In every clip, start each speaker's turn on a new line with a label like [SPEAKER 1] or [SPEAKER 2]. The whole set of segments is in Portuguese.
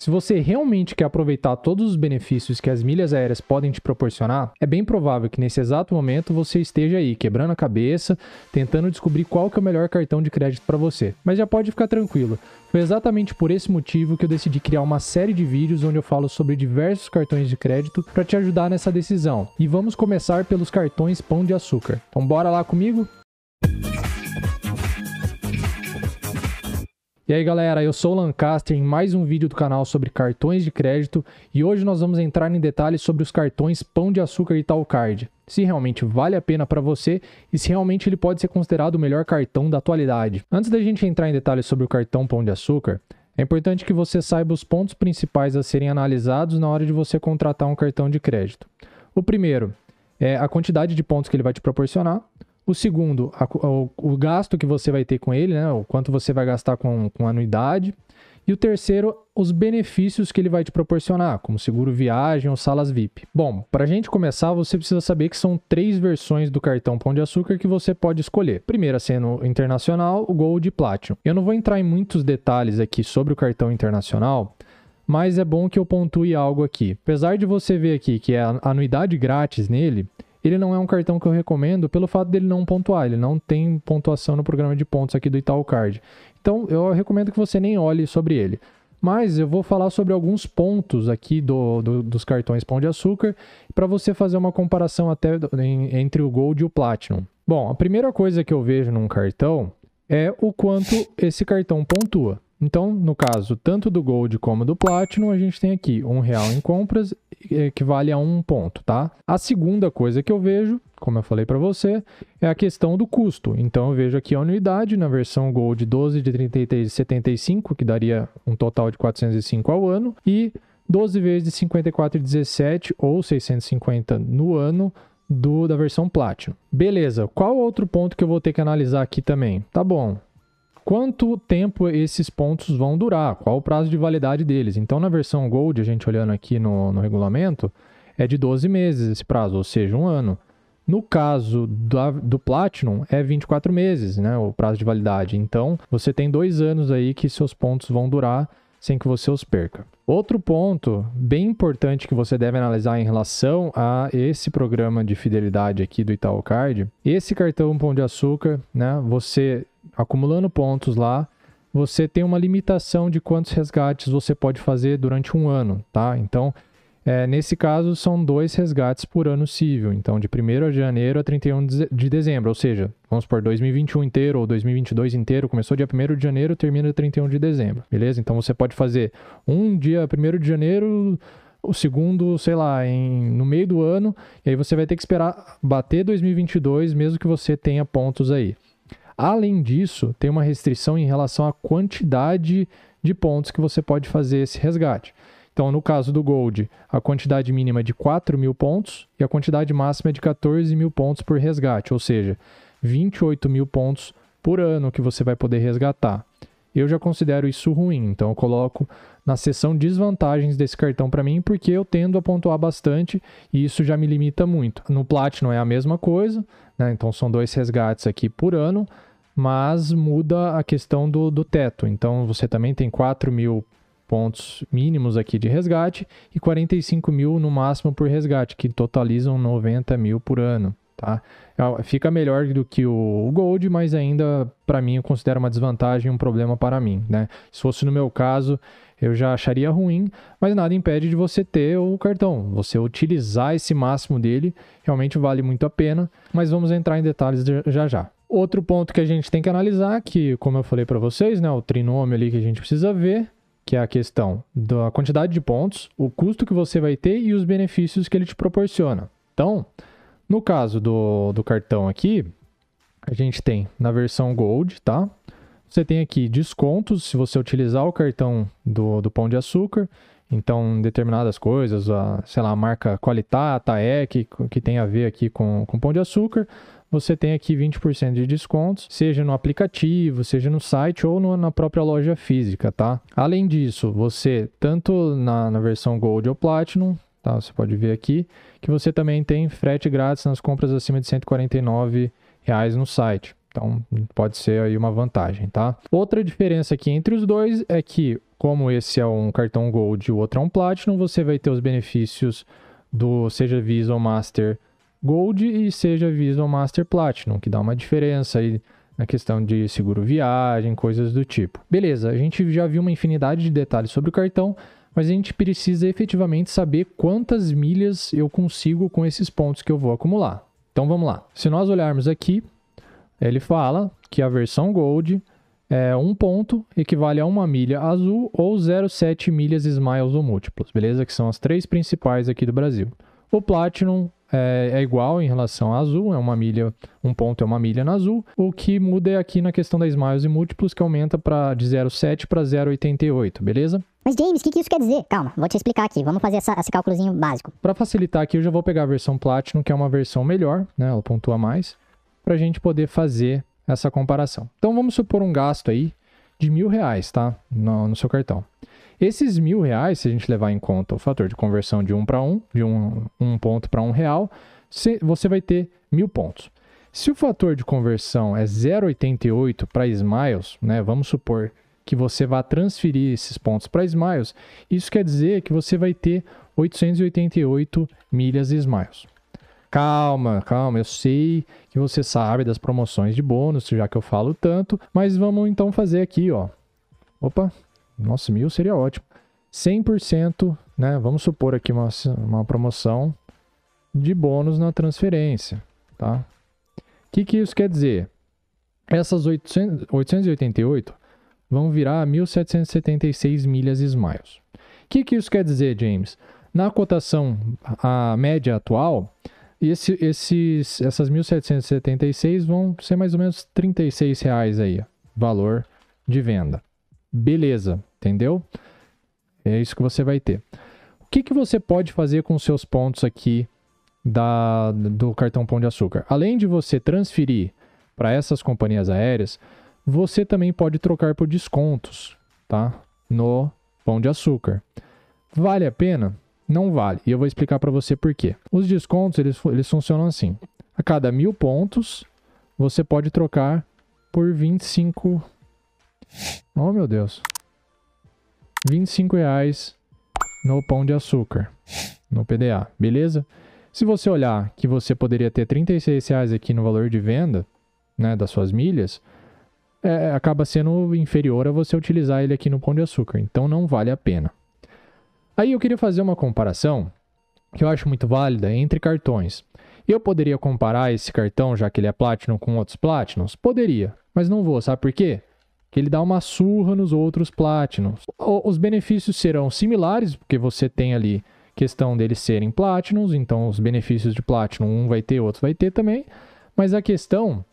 [SPEAKER 1] Se você realmente quer aproveitar todos os benefícios que as milhas aéreas podem te proporcionar, é bem provável que nesse exato momento você esteja aí quebrando a cabeça, tentando descobrir qual que é o melhor cartão de crédito para você. Mas já pode ficar tranquilo. Foi exatamente por esse motivo que eu decidi criar uma série de vídeos onde eu falo sobre diversos cartões de crédito para te ajudar nessa decisão. E vamos começar pelos cartões Pão de Açúcar. Então bora lá comigo? E aí galera, eu sou o Lancaster em mais um vídeo do canal sobre cartões de crédito e hoje nós vamos entrar em detalhes sobre os cartões Pão de Açúcar e Card. Se realmente vale a pena para você e se realmente ele pode ser considerado o melhor cartão da atualidade. Antes da gente entrar em detalhes sobre o cartão Pão de Açúcar, é importante que você saiba os pontos principais a serem analisados na hora de você contratar um cartão de crédito. O primeiro é a quantidade de pontos que ele vai te proporcionar. O segundo, a, o, o, gasto que você vai ter com ele, né? O quanto você vai gastar com, com anuidade. E o terceiro, os benefícios que ele vai te proporcionar, como seguro viagem ou salas VIP. Bom, para a gente começar, você precisa saber que são três versões do cartão Pão de Açúcar que você pode escolher. Primeira sendo internacional, o Gold e Platinum. Eu não vou entrar em muitos detalhes aqui sobre o cartão internacional, mas é bom que eu pontue algo aqui. Apesar de você ver aqui que é anuidade grátis nele, ele não é um cartão que eu recomendo pelo fato dele não pontuar, ele não tem pontuação no programa de pontos aqui do Itaú Card. Então eu recomendo que você nem olhe sobre ele. Mas eu vou falar sobre alguns pontos aqui do, do dos cartões Pão de Açúcar para você fazer uma comparação até entre o Gold e o Platinum. Bom, a primeira coisa que eu vejo num cartão é o quanto esse cartão pontua. Então, no caso tanto do Gold como do Platinum, a gente tem aqui um real em compras equivale a um ponto, tá? A segunda coisa que eu vejo, como eu falei para você, é a questão do custo. Então, eu vejo aqui a anuidade na versão Gold 12 de 33,75, que daria um total de 405 ao ano, e 12 vezes de 54,17 ou 650 no ano do da versão Platinum. Beleza, qual outro ponto que eu vou ter que analisar aqui também? Tá bom, quanto tempo esses pontos vão durar, qual o prazo de validade deles. Então, na versão Gold, a gente olhando aqui no, no regulamento, é de 12 meses esse prazo, ou seja, um ano. No caso do, Platinum, é 24 meses, né, o prazo de validade. Então, você tem dois anos aí que seus pontos vão durar sem que você os perca. Outro ponto bem importante que você deve analisar em relação a esse programa de fidelidade aqui do Itaú Card, esse cartão Pão de Açúcar, né, você acumulando pontos lá, você tem uma limitação de quantos resgates você pode fazer durante um ano, tá? Então, é, nesse caso, são dois resgates por ano civil. Então, de 1 de janeiro a 31 de dezembro. Ou seja, vamos por 2021 inteiro ou 2022 inteiro. Começou dia 1 de janeiro, termina 31 de dezembro. Beleza? Então, você pode fazer um dia 1 de janeiro, o segundo, sei lá, em, no meio do ano. E aí você vai ter que esperar bater 2022, mesmo que você tenha pontos aí. Além disso, tem uma restrição em relação à quantidade de pontos que você pode fazer esse resgate. Então, no caso do Gold, a quantidade mínima é de 4 mil pontos e a quantidade máxima é de 14 mil pontos por resgate, ou seja, 28 mil pontos por ano que você vai poder resgatar. Eu já considero isso ruim, então eu coloco na seção desvantagens desse cartão para mim, porque eu tendo a pontuar bastante e isso já me limita muito. No Platinum é a mesma coisa, né? então são dois resgates aqui por ano, mas muda a questão do, do teto. Então você também tem 4 mil pontos mínimos aqui de resgate e 45 mil no máximo por resgate, que totalizam 90 mil por ano. Tá? É, fica melhor do que o Gold, mas ainda para mim eu considero uma desvantagem, um problema para mim. Né? Se fosse no meu caso, eu já acharia ruim, mas nada impede de você ter o cartão. Você utilizar esse máximo dele realmente vale muito a pena, mas vamos entrar em detalhes já já. Outro ponto que a gente tem que analisar, que como eu falei para vocês, né, o trinômio ali que a gente precisa ver, que é a questão da quantidade de pontos, o custo que você vai ter e os benefícios que ele te proporciona. Então, no caso do, do cartão aqui, a gente tem na versão Gold, tá? Você tem aqui descontos se você utilizar o cartão do, do Pão de Açúcar. Então, determinadas coisas, a, sei lá, a marca Qualitá, Taek, que, que tem a ver aqui com, com Pão de Açúcar, você tem aqui 20% de descontos, seja no aplicativo, seja no site ou no, na própria loja física, tá? Além disso, você, tanto na, na versão Gold ou Platinum, tá? Você pode ver aqui, que você também tem frete grátis nas compras acima de 149 reais no site. Então, pode ser aí uma vantagem, tá? Outra diferença aqui entre os dois é que, como esse é um cartão Gold e o outro é um Platinum, você vai ter os benefícios do seja Visa ou Master Gold e seja Visa Master Platinum, que dá uma diferença aí na questão de seguro viagem, coisas do tipo. Beleza, a gente já viu uma infinidade de detalhes sobre o cartão, mas a gente precisa efetivamente saber quantas milhas eu consigo com esses pontos que eu vou acumular. Então vamos lá. Se nós olharmos aqui, ele fala que a versão Gold é um ponto equivale a uma milha azul ou 0,7 milhas smiles ou múltiplos, beleza? Que são as três principais aqui do Brasil. O Platinum é, é, igual em relação a azul, é uma milha, um ponto é uma milha na azul. O que muda é aqui na questão da Smiles e múltiplos, que aumenta pra, de 0,7 para 0,88, beleza?
[SPEAKER 2] Mas James, o que, que isso quer dizer? Calma, vou te explicar aqui, vamos fazer essa, esse cálculozinho básico.
[SPEAKER 1] Para facilitar aqui, eu já vou pegar a versão Platinum, que é uma versão melhor, né? Ela pontua mais, para a gente poder fazer essa comparação. Então vamos supor um gasto aí de mil reais, tá? No, no seu cartão. Esses mil reais, se a gente levar em conta o fator de conversão de um para um, de um, um ponto para um real, você vai ter mil pontos. Se o fator de conversão é 0,88 para Smiles, né, vamos supor que você vá transferir esses pontos para Smiles, isso quer dizer que você vai ter 888 milhas Smiles. Calma, calma, eu sei que você sabe das promoções de bônus, já que eu falo tanto, mas vamos então fazer aqui, ó. Opa, nossa, mil seria ótimo. 100%, né? Vamos supor aqui uma, uma promoção de bônus na transferência, tá? O que, que isso quer dizer? Essas 800, 888 vão virar 1.776 milhas Smiles. O que, que isso quer dizer, James? Na cotação, a média atual, esse, esses, essas 1.776 vão ser mais ou menos 36 reais aí, valor de venda. Beleza, entendeu? É isso que você vai ter. O que, que você pode fazer com seus pontos aqui da, do cartão Pão de Açúcar? Além de você transferir para essas companhias aéreas, você também pode trocar por descontos, tá? No Pão de Açúcar. Vale a pena? Não vale. E eu vou explicar para você por quê. Os descontos, eles, eles funcionam assim. A cada mil pontos, você pode trocar por 25 Oh, meu Deus. 25 reais no pão de açúcar, no PDA, beleza? Se você olhar que você poderia ter 36 reais aqui no valor de venda, né, das suas milhas, é, acaba sendo inferior a você utilizar ele aqui no pão de açúcar, então não vale a pena. Aí eu queria fazer uma comparação que eu acho muito válida entre cartões. Eu poderia comparar esse cartão, já que ele é Platinum, com outros Platinums? Poderia, mas não vou, sabe por quê? Que ele dá uma surra nos outros Platinums. Os benefícios serão similares, porque você tem ali questão deles serem Platinums, então os benefícios de Platinum um vai ter, outro vai ter também, mas a questão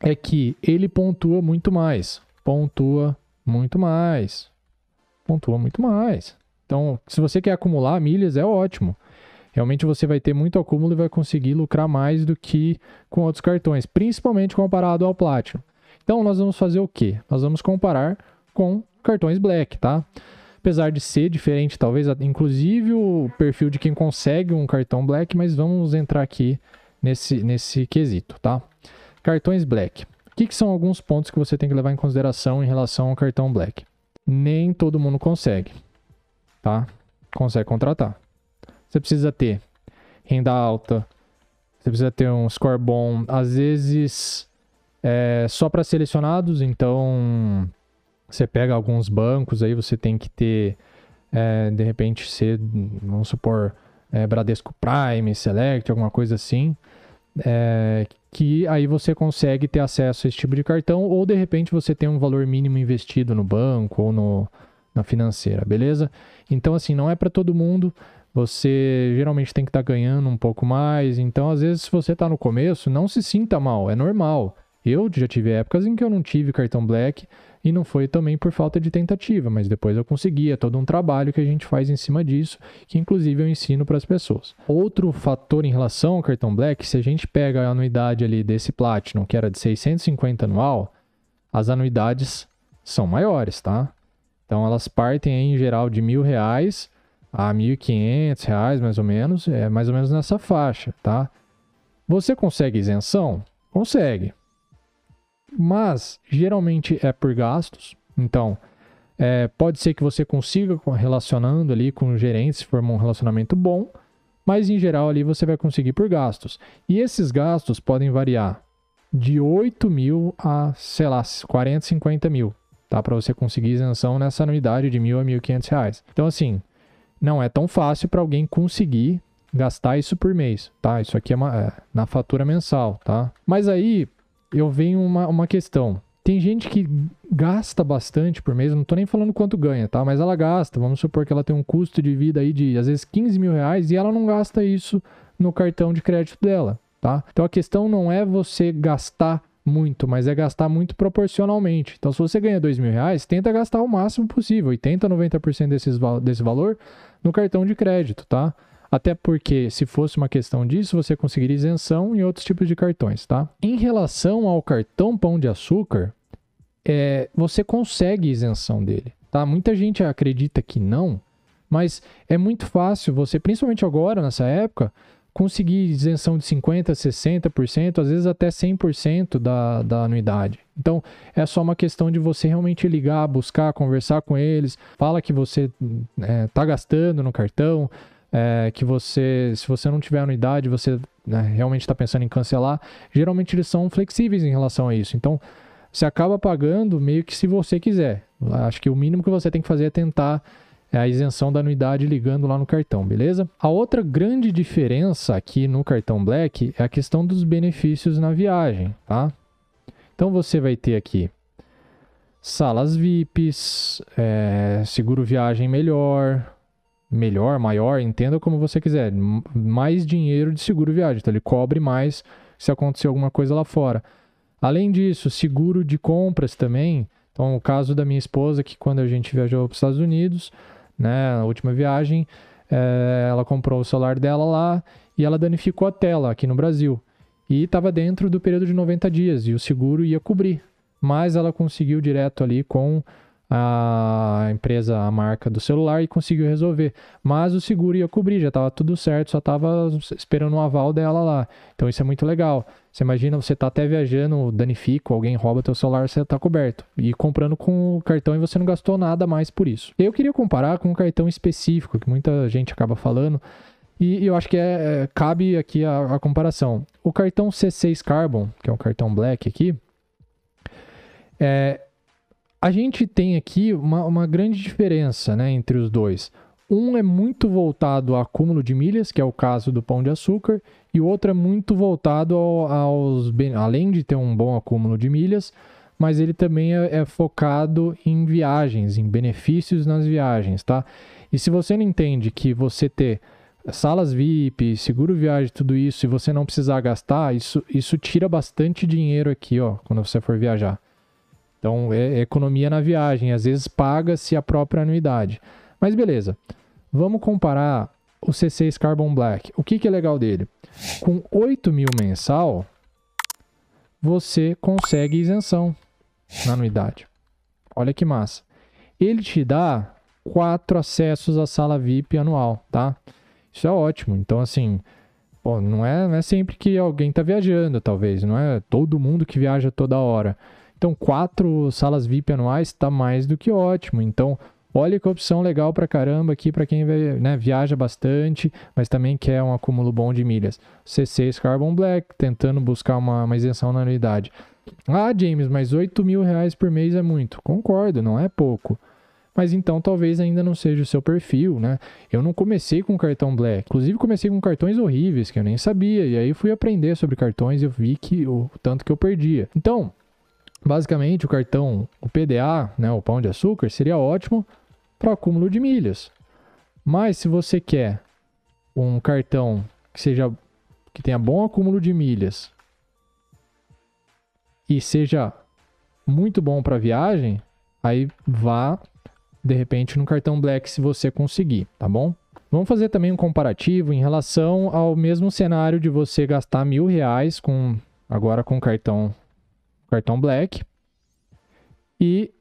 [SPEAKER 1] é que ele pontua muito mais, pontua muito mais, pontua muito mais. Então, se você quer acumular milhas, é ótimo. Realmente você vai ter muito acúmulo e vai conseguir lucrar mais do que com outros cartões, principalmente comparado ao Platinum. Então nós vamos fazer o quê? Nós vamos comparar com cartões Black, tá? Apesar de ser diferente, talvez, inclusive o perfil de quem consegue um cartão Black, mas vamos entrar aqui nesse, nesse quesito, tá? Cartões Black. O que, que são alguns pontos que você tem que levar em consideração em relação ao cartão Black? Nem todo mundo consegue, tá? Consegue contratar. Você precisa ter renda alta, você precisa ter um score bom. Às vezes é só para selecionados, então você pega alguns bancos aí, você tem que ter, é, de repente, ser, vamos supor, é, Bradesco Prime, Select, alguma coisa assim, é, que aí você consegue ter acesso a esse tipo de cartão, ou de repente você tem um valor mínimo investido no banco ou no, na financeira, beleza? Então, assim, não é para todo mundo. Você geralmente tem que estar tá ganhando um pouco mais. Então, às vezes, se você está no começo, não se sinta mal, é normal. Eu já tive épocas em que eu não tive cartão Black e não foi também por falta de tentativa, mas depois eu conseguia. É todo um trabalho que a gente faz em cima disso, que inclusive eu ensino para as pessoas. Outro fator em relação ao cartão Black, se a gente pega a anuidade ali desse Platinum, que era de 650 anual, as anuidades são maiores, tá? Então elas partem aí, em geral de mil reais a mil quinhentos reais, mais ou menos, é mais ou menos nessa faixa, tá? Você consegue isenção? Consegue. Mas geralmente é por gastos. Então, é, pode ser que você consiga relacionando ali com o gerente, se for um relacionamento bom, mas em geral ali você vai conseguir por gastos. E esses gastos podem variar de 8 mil a, sei lá, 40, 50 mil, tá? Para você conseguir isenção nessa anuidade de mil a 1.500 reais. Então, assim, não é tão fácil para alguém conseguir gastar isso por mês, tá? Isso aqui é, uma, é, na fatura mensal, tá? Mas aí eu venho uma, uma questão. Tem gente que gasta bastante por mês, não tô nem falando quanto ganha, tá? Mas ela gasta, vamos supor que ela tem um custo de vida aí de às vezes 15 mil reais e ela não gasta isso no cartão de crédito dela, tá? Então a questão não é você gastar muito, mas é gastar muito proporcionalmente. Então, se você ganha dois mil reais, tenta gastar o máximo possível, 80, 90% desses, desse valor no cartão de crédito, tá? Até porque, se fosse uma questão disso, você conseguiria isenção em outros tipos de cartões, tá? Em relação ao cartão Pão de Açúcar, é, você consegue isenção dele, tá? Muita gente acredita que não, mas é muito fácil você, principalmente agora, nessa época, conseguir isenção de 50%, 60%, às vezes até 100% da, da anuidade. Então, é só uma questão de você realmente ligar, buscar, conversar com eles, fala que você está é, tá gastando no cartão, é, que você, se você não tiver anuidade, você né, realmente está pensando em cancelar, geralmente eles são flexíveis em relação a isso. Então, você acaba pagando meio que se você quiser. Acho que o mínimo que você tem que fazer é tentar é, a isenção da anuidade ligando lá no cartão, beleza? A outra grande diferença aqui no cartão Black é a questão dos benefícios na viagem, tá? Então você vai ter aqui salas VIPs, é, seguro viagem melhor, melhor, maior, entenda como você quiser, mais dinheiro de seguro viagem, então ele cobre mais se acontecer alguma coisa lá fora. Além disso, seguro de compras também. Então, o caso da minha esposa, que quando a gente viajou para os Estados Unidos, né, na última viagem, é, ela comprou o celular dela lá e ela danificou a tela aqui no Brasil. E estava dentro do período de 90 dias e o seguro ia cobrir. Mas ela conseguiu direto ali com a empresa, a marca do celular e conseguiu resolver. Mas o seguro ia cobrir, já estava tudo certo, só estava esperando o aval dela lá. Então isso é muito legal. Você imagina, você tá até viajando, danifica, alguém rouba teu celular, você tá coberto. E comprando com o cartão e você não gastou nada mais por isso. Eu queria comparar com um cartão específico, que muita gente acaba falando, e eu acho que é, é cabe aqui a, a comparação. O cartão C6 Carbon, que é um cartão black aqui, é, a gente tem aqui uma, uma grande diferença né, entre os dois. Um é muito voltado a acúmulo de milhas, que é o caso do pão de açúcar, e o outro é muito voltado ao, aos. Além de ter um bom acúmulo de milhas, mas ele também é, é, focado em viagens, em benefícios nas viagens, tá? E se você não entende que você ter salas VIP, seguro viagem, tudo isso, e você não precisar gastar, isso, isso tira bastante dinheiro aqui, ó, quando você for viajar. Então, é economia na viagem. Às vezes paga-se a própria anuidade. Mas beleza. Vamos comparar o C6 Carbon Black. O que, que é legal dele? Com 8 mil mensal, você consegue isenção na anuidade. Olha que massa. Ele te dá quatro acessos à sala VIP anual, tá? Isso é ótimo. Então, assim, pô, não, é, não é sempre que alguém está viajando, talvez. Não é todo mundo que viaja toda hora. Então, quatro salas VIP anuais está mais do que ótimo. Então, olha que opção legal para caramba aqui para quem né, viaja bastante, mas também quer um acúmulo bom de milhas. C6 Carbon Black, tentando buscar uma, uma isenção na anuidade. Ah, James, mas 8 mil reais por mês é muito. Concordo, não é pouco. Mas então talvez ainda não seja o seu perfil, né? Eu não comecei com cartão Black. Inclusive comecei com cartões horríveis que eu nem sabia. E aí fui aprender sobre cartões e eu vi que o tanto que eu perdia. Então, Basicamente, o cartão, o PDA, né, o pão de açúcar, seria ótimo para acúmulo de milhas. Mas se você quer um cartão que seja que tenha bom acúmulo de milhas e seja muito bom para viagem, aí vá de repente no cartão Black se você conseguir, tá bom? Vamos fazer também um comparativo em relação ao mesmo cenário de você gastar mil reais com agora com cartão cartão Black e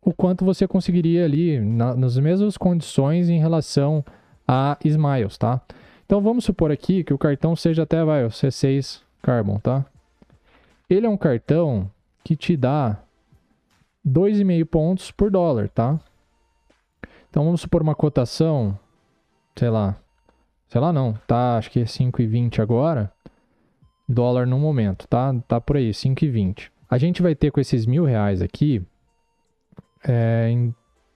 [SPEAKER 1] o quanto você conseguiria ali na, nas mesmas condições em relação a Smiles, tá? Então vamos supor aqui que o cartão seja até vai, o C6 Carbon, tá? Ele é um cartão que te dá 2,5 pontos por dólar, tá? Então vamos supor uma cotação, sei lá, sei lá não, tá, acho que é 5,20 agora, dólar no momento, tá? Tá por aí, 5,20. A gente vai ter com esses mil reais aqui, é, em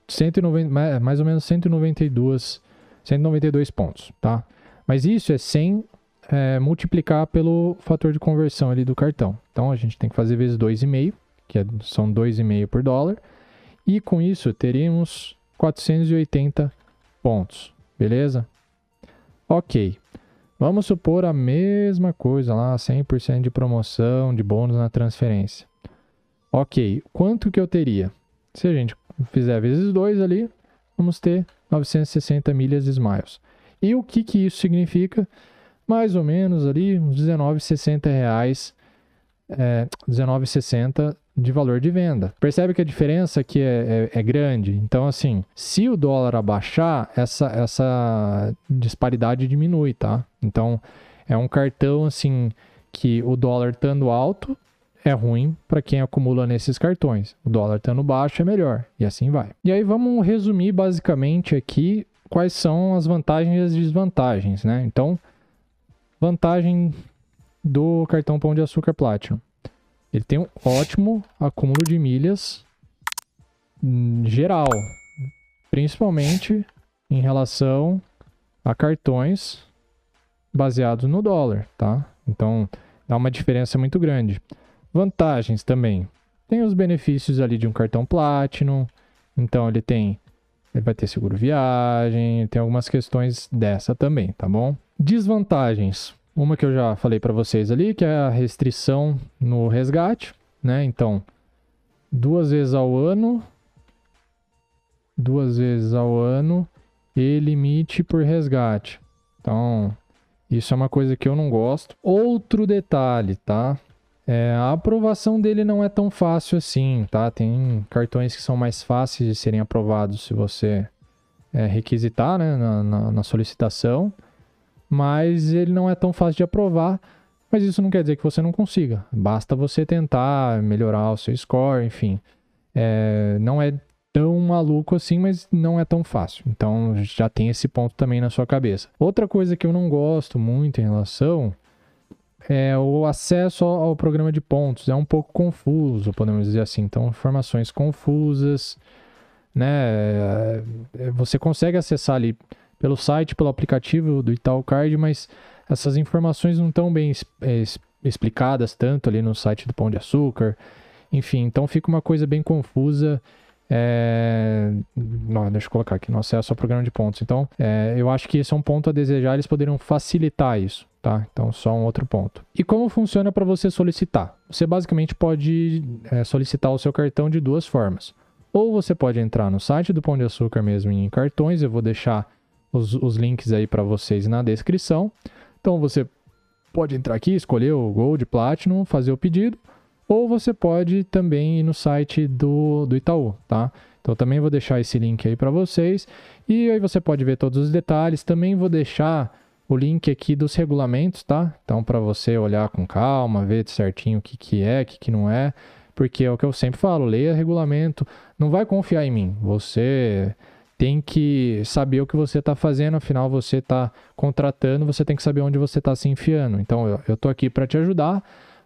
[SPEAKER 1] 190, mais ou menos 192, 192 pontos, tá? Mas isso é sem é, multiplicar pelo fator de conversão ali do cartão. Então a gente tem que fazer vezes 2,5, que é, são 2,5 por dólar. E com isso teríamos 480 pontos, beleza? Ok. Vamos supor a mesma coisa lá, 100% de promoção, de bônus na transferência. Ok, quanto que eu teria? Se a gente fizer vezes 2 ali, vamos ter 960 milhas Smiles. E o que, que isso significa? Mais ou menos ali uns 19,60 reais, é, 19,60 de valor de venda. Percebe que a diferença aqui é, é, é, grande. Então, assim, se o dólar abaixar, essa, essa disparidade diminui, tá? Então, é um cartão, assim, que o dólar estando alto é ruim para quem acumula nesses cartões. O dólar estando baixo é melhor. E assim vai. E aí, vamos resumir basicamente aqui quais são as vantagens e as desvantagens, né? Então, vantagem do cartão Pão de Açúcar Platinum. Ele tem um ótimo acúmulo de milhas geral, principalmente em relação a cartões baseados no dólar, tá? Então, dá uma diferença muito grande. Vantagens também. Tem os benefícios ali de um cartão Platinum. Então, ele tem ele vai ter seguro viagem, tem algumas questões dessa também, tá bom? Desvantagens. Uma que eu já falei para vocês ali, que é a restrição no resgate, né? Então, duas vezes ao ano, duas vezes ao ano e limite por resgate. Então, isso é uma coisa que eu não gosto. Outro detalhe, tá? É, a aprovação dele não é tão fácil assim, tá? Tem cartões que são mais fáceis de serem aprovados se você é, requisitar né, na, na, na solicitação mas ele não é tão fácil de aprovar. Mas isso não quer dizer que você não consiga. Basta você tentar melhorar o seu score, enfim. É, não é tão maluco assim, mas não é tão fácil. Então já tem esse ponto também na sua cabeça. Outra coisa que eu não gosto muito em relação é o acesso ao, programa de pontos. É um pouco confuso, podemos dizer assim. Então, informações confusas, né? É, você consegue acessar ali pelo site, pelo aplicativo do Itaú Card, mas essas informações não estão bem é, explicadas tanto ali no site do Pão de Açúcar. Enfim, então fica uma coisa bem confusa. É... Não, deixa eu colocar aqui no acesso ao programa de pontos. Então, é, eu acho que esse é um ponto a desejar. Eles poderiam facilitar isso, tá? Então, só um outro ponto. E como funciona para você solicitar? Você basicamente pode é, solicitar o seu cartão de duas formas. Ou você pode entrar no site do Pão de Açúcar mesmo em cartões. Eu vou deixar os, os links aí para vocês na descrição. Então você pode entrar aqui, escolher o Gold, Platinum, fazer o pedido, ou você pode também ir no site do, do Itaú, tá? Então também vou deixar esse link aí para vocês e aí você pode ver todos os detalhes. Também vou deixar o link aqui dos regulamentos, tá? Então para você olhar com calma, ver certinho o que, que é, o que, que não é, porque é o que eu sempre falo, leia regulamento, não vai confiar em mim. Você tem que saber o que você está fazendo, afinal você está contratando, você tem que saber onde você está se enfiando. Então eu estou aqui para te ajudar,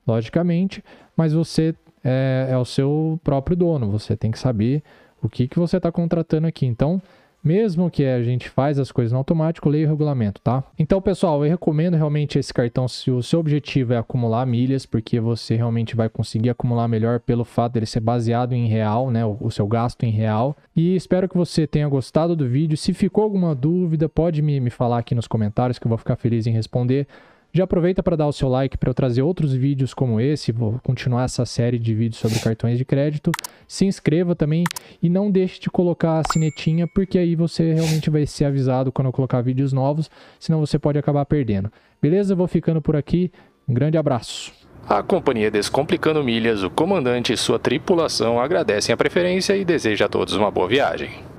[SPEAKER 1] logicamente, mas você é, é, o seu próprio dono, você tem que saber o que, que você está contratando aqui. Então mesmo que a gente faz as coisas no automático, leia o regulamento, tá? Então, pessoal, eu recomendo realmente esse cartão se o seu objetivo é acumular milhas, porque você realmente vai conseguir acumular melhor pelo fato dele ser baseado em real, né? O, o seu gasto em real. E espero que você tenha gostado do vídeo. Se ficou alguma dúvida, pode me, me falar aqui nos comentários que eu vou ficar feliz em responder. Já aproveita para dar o seu like para eu trazer outros vídeos como esse, vou continuar essa série de vídeos sobre cartões de crédito. Se inscreva também e não deixe de colocar a sinetinha, porque aí você realmente vai ser avisado quando eu colocar vídeos novos, senão você pode acabar perdendo. Beleza? Vou ficando por aqui. Um grande abraço.
[SPEAKER 3] A companhia Descomplicando Milhas, o comandante e sua tripulação agradecem a preferência e deseja a todos uma boa viagem.